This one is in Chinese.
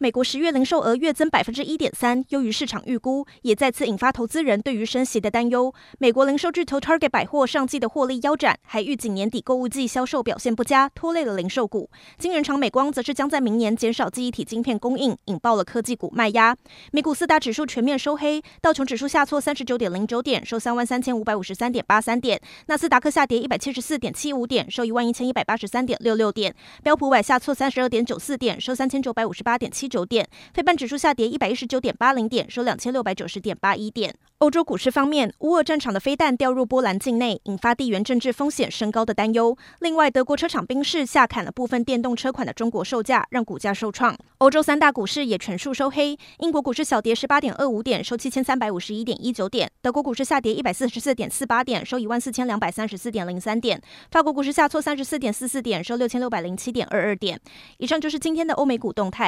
美国十月零售额月增百分之一点三，优于市场预估，也再次引发投资人对于升息的担忧。美国零售巨头 Target 百货上季的获利腰斩，还预警年底购物季销售表现不佳，拖累了零售股。晶圆厂美光则是将在明年减少记忆体晶片供应，引爆了科技股卖压。美股四大指数全面收黑，道琼指数下挫三十九点零九点，收三万三千五百五十三点八三点；纳斯达克下跌一百七十四点七五点，收一万一千一百八十三点六六点；标普五百下挫三十二点九四点，收三千九百五十八点七。九点，非半指数下跌一百一十九点八零点，收两千六百九十点八一点。欧洲股市方面，乌俄战场的飞弹掉入波兰境内，引发地缘政治风险升高的担忧。另外，德国车厂宾士下砍了部分电动车款的中国售价，让股价受创。欧洲三大股市也全数收黑，英国股市小跌十八点二五点，收七千三百五十一点一九点；德国股市下跌一百四十四点四八点，收一万四千两百三十四点零三点；法国股市下挫三十四点四四点，收六千六百零七点二二点。以上就是今天的欧美股动态。